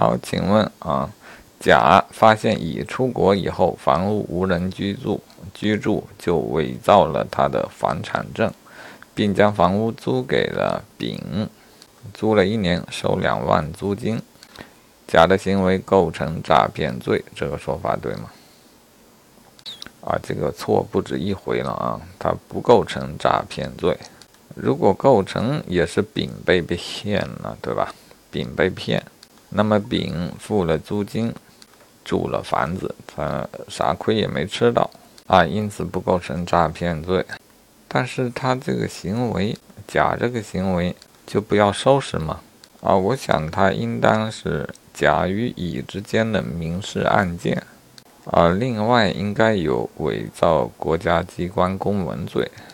好，请问啊，甲发现乙出国以后房屋无人居住，居住就伪造了他的房产证，并将房屋租给了丙，租了一年，收两万租金。甲的行为构成诈骗罪，这个说法对吗？啊，这个错不止一回了啊，它不构成诈骗罪。如果构成，也是丙被骗了，对吧？丙被骗。那么丙付了租金，住了房子，他啥亏也没吃到啊，因此不构成诈骗罪。但是他这个行为，甲这个行为就不要收拾嘛？啊，我想他应当是甲与乙之间的民事案件，啊，另外应该有伪造国家机关公文罪。